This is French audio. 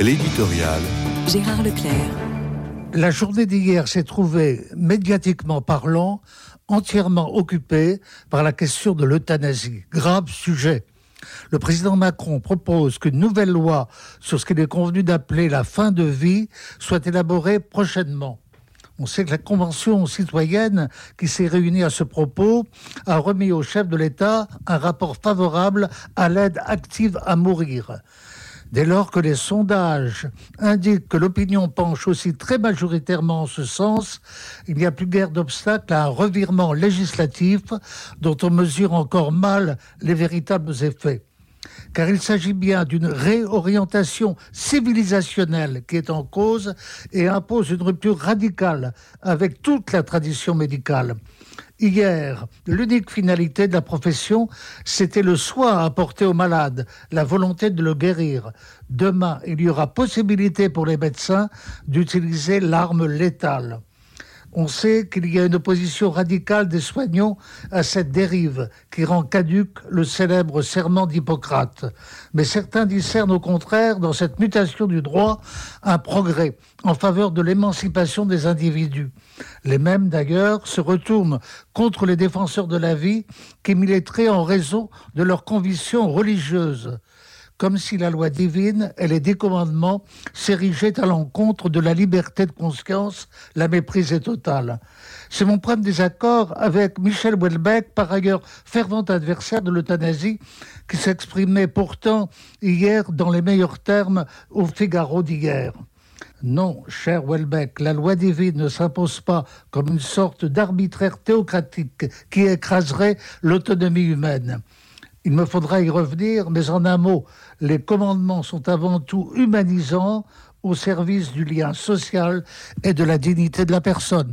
L'éditorial. Gérard Leclerc. La journée d'hier s'est trouvée, médiatiquement parlant, entièrement occupée par la question de l'euthanasie. Grave sujet. Le président Macron propose qu'une nouvelle loi sur ce qu'il est convenu d'appeler la fin de vie soit élaborée prochainement. On sait que la Convention citoyenne qui s'est réunie à ce propos a remis au chef de l'État un rapport favorable à l'aide active à mourir. Dès lors que les sondages indiquent que l'opinion penche aussi très majoritairement en ce sens, il n'y a plus guère d'obstacle à un revirement législatif dont on mesure encore mal les véritables effets car il s'agit bien d'une réorientation civilisationnelle qui est en cause et impose une rupture radicale avec toute la tradition médicale. Hier, l'unique finalité de la profession, c'était le soin à apporter au malade, la volonté de le guérir. Demain, il y aura possibilité pour les médecins d'utiliser l'arme létale. On sait qu'il y a une opposition radicale des soignants à cette dérive qui rend caduque le célèbre serment d'Hippocrate. Mais certains discernent au contraire dans cette mutation du droit un progrès en faveur de l'émancipation des individus. Les mêmes d'ailleurs se retournent contre les défenseurs de la vie qui militeraient en raison de leurs convictions religieuses comme si la loi divine et les décommandements s'érigeaient à l'encontre de la liberté de conscience, la méprise est totale. C'est mon de désaccord avec Michel Houellebecq, par ailleurs fervent adversaire de l'euthanasie, qui s'exprimait pourtant hier dans les meilleurs termes au Figaro d'hier. Non, cher Welbeck, la loi divine ne s'impose pas comme une sorte d'arbitraire théocratique qui écraserait l'autonomie humaine. Il me faudra y revenir, mais en un mot, les commandements sont avant tout humanisants au service du lien social et de la dignité de la personne.